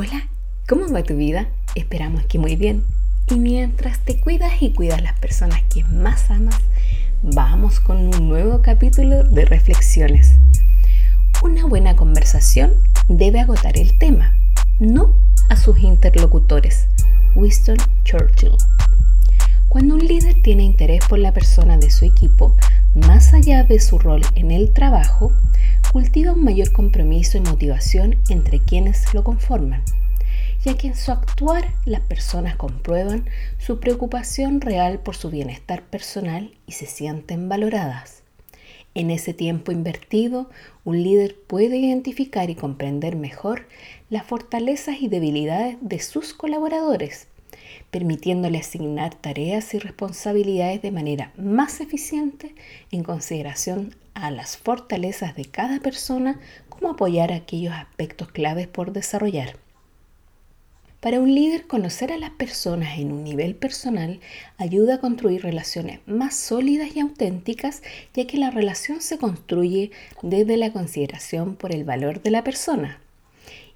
Hola, ¿cómo va tu vida? Esperamos que muy bien. Y mientras te cuidas y cuidas las personas que más amas, vamos con un nuevo capítulo de reflexiones. Una buena conversación debe agotar el tema, no a sus interlocutores. Winston Churchill. Cuando un líder tiene interés por la persona de su equipo, más allá de su rol en el trabajo, cultiva un mayor compromiso y motivación entre quienes lo conforman, ya que en su actuar las personas comprueban su preocupación real por su bienestar personal y se sienten valoradas. En ese tiempo invertido, un líder puede identificar y comprender mejor las fortalezas y debilidades de sus colaboradores, permitiéndole asignar tareas y responsabilidades de manera más eficiente en consideración a las fortalezas de cada persona como apoyar aquellos aspectos claves por desarrollar. Para un líder, conocer a las personas en un nivel personal ayuda a construir relaciones más sólidas y auténticas, ya que la relación se construye desde la consideración por el valor de la persona.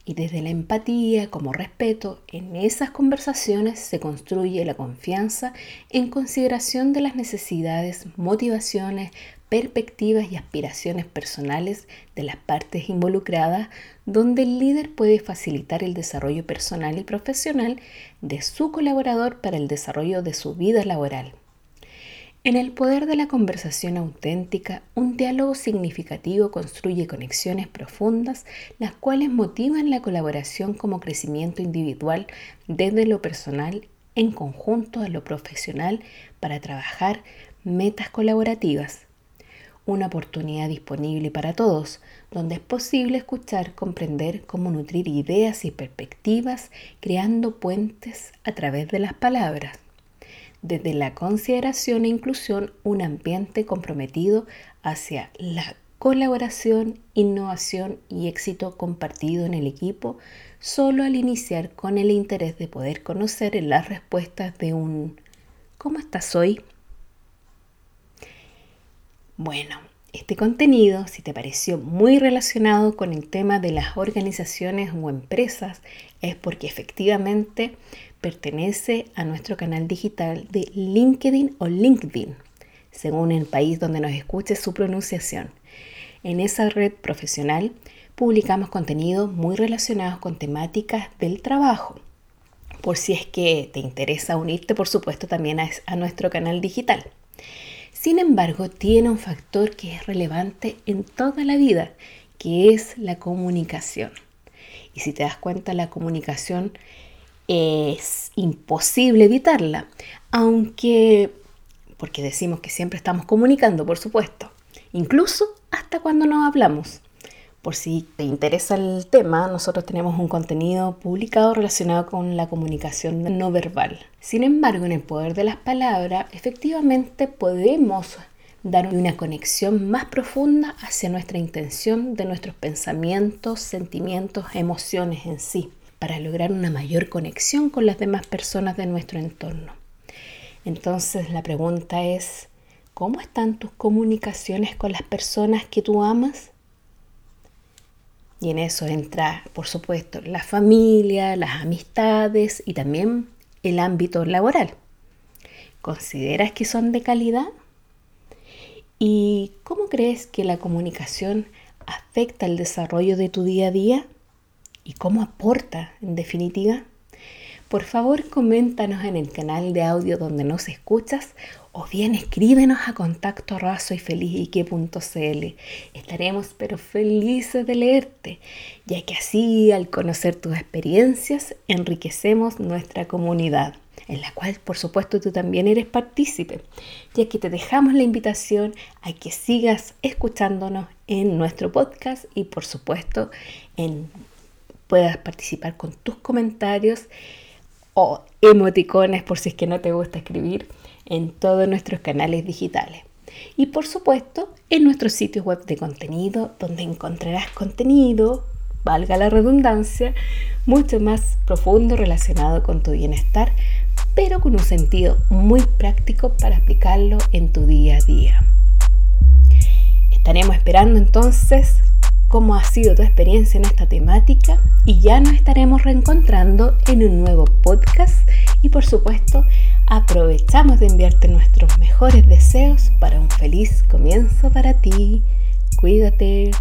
Y desde la empatía como respeto, en esas conversaciones se construye la confianza en consideración de las necesidades, motivaciones, perspectivas y aspiraciones personales de las partes involucradas, donde el líder puede facilitar el desarrollo personal y profesional de su colaborador para el desarrollo de su vida laboral. En el poder de la conversación auténtica, un diálogo significativo construye conexiones profundas, las cuales motivan la colaboración como crecimiento individual desde lo personal en conjunto a lo profesional para trabajar metas colaborativas una oportunidad disponible para todos, donde es posible escuchar, comprender cómo nutrir ideas y perspectivas, creando puentes a través de las palabras. Desde la consideración e inclusión, un ambiente comprometido hacia la colaboración, innovación y éxito compartido en el equipo, solo al iniciar con el interés de poder conocer las respuestas de un ¿Cómo estás hoy? Bueno, este contenido, si te pareció muy relacionado con el tema de las organizaciones o empresas, es porque efectivamente pertenece a nuestro canal digital de LinkedIn o LinkedIn, según el país donde nos escuche su pronunciación. En esa red profesional publicamos contenidos muy relacionados con temáticas del trabajo. Por si es que te interesa unirte, por supuesto, también a, a nuestro canal digital. Sin embargo, tiene un factor que es relevante en toda la vida, que es la comunicación. Y si te das cuenta, la comunicación es imposible evitarla, aunque, porque decimos que siempre estamos comunicando, por supuesto, incluso hasta cuando no hablamos. Por si te interesa el tema, nosotros tenemos un contenido publicado relacionado con la comunicación no verbal. Sin embargo, en el poder de las palabras, efectivamente podemos dar una conexión más profunda hacia nuestra intención de nuestros pensamientos, sentimientos, emociones en sí, para lograr una mayor conexión con las demás personas de nuestro entorno. Entonces la pregunta es, ¿cómo están tus comunicaciones con las personas que tú amas? Y en eso entra, por supuesto, la familia, las amistades y también el ámbito laboral. ¿Consideras que son de calidad? ¿Y cómo crees que la comunicación afecta el desarrollo de tu día a día? ¿Y cómo aporta, en definitiva? Por favor, coméntanos en el canal de audio donde nos escuchas o bien escríbenos a contacto raso y feliz Estaremos pero felices de leerte, ya que así al conocer tus experiencias enriquecemos nuestra comunidad, en la cual por supuesto tú también eres partícipe, ya que te dejamos la invitación a que sigas escuchándonos en nuestro podcast y por supuesto en puedas participar con tus comentarios o emoticones por si es que no te gusta escribir en todos nuestros canales digitales. Y por supuesto en nuestro sitio web de contenido donde encontrarás contenido, valga la redundancia, mucho más profundo relacionado con tu bienestar, pero con un sentido muy práctico para aplicarlo en tu día a día. Estaremos esperando entonces cómo ha sido tu experiencia en esta temática y ya nos estaremos reencontrando en un nuevo podcast y por supuesto aprovechamos de enviarte nuestros mejores deseos para un feliz comienzo para ti. Cuídate.